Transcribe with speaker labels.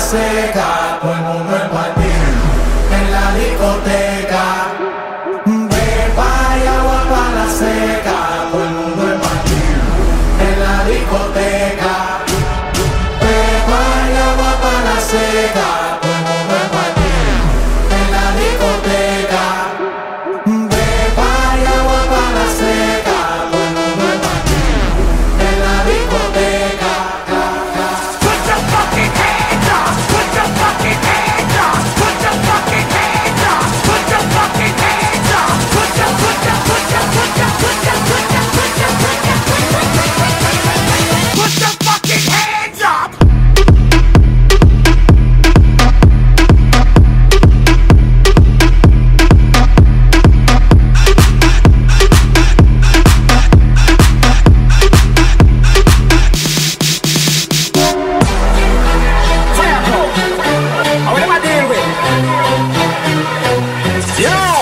Speaker 1: seca, todo el mundo en discoteca Yeah!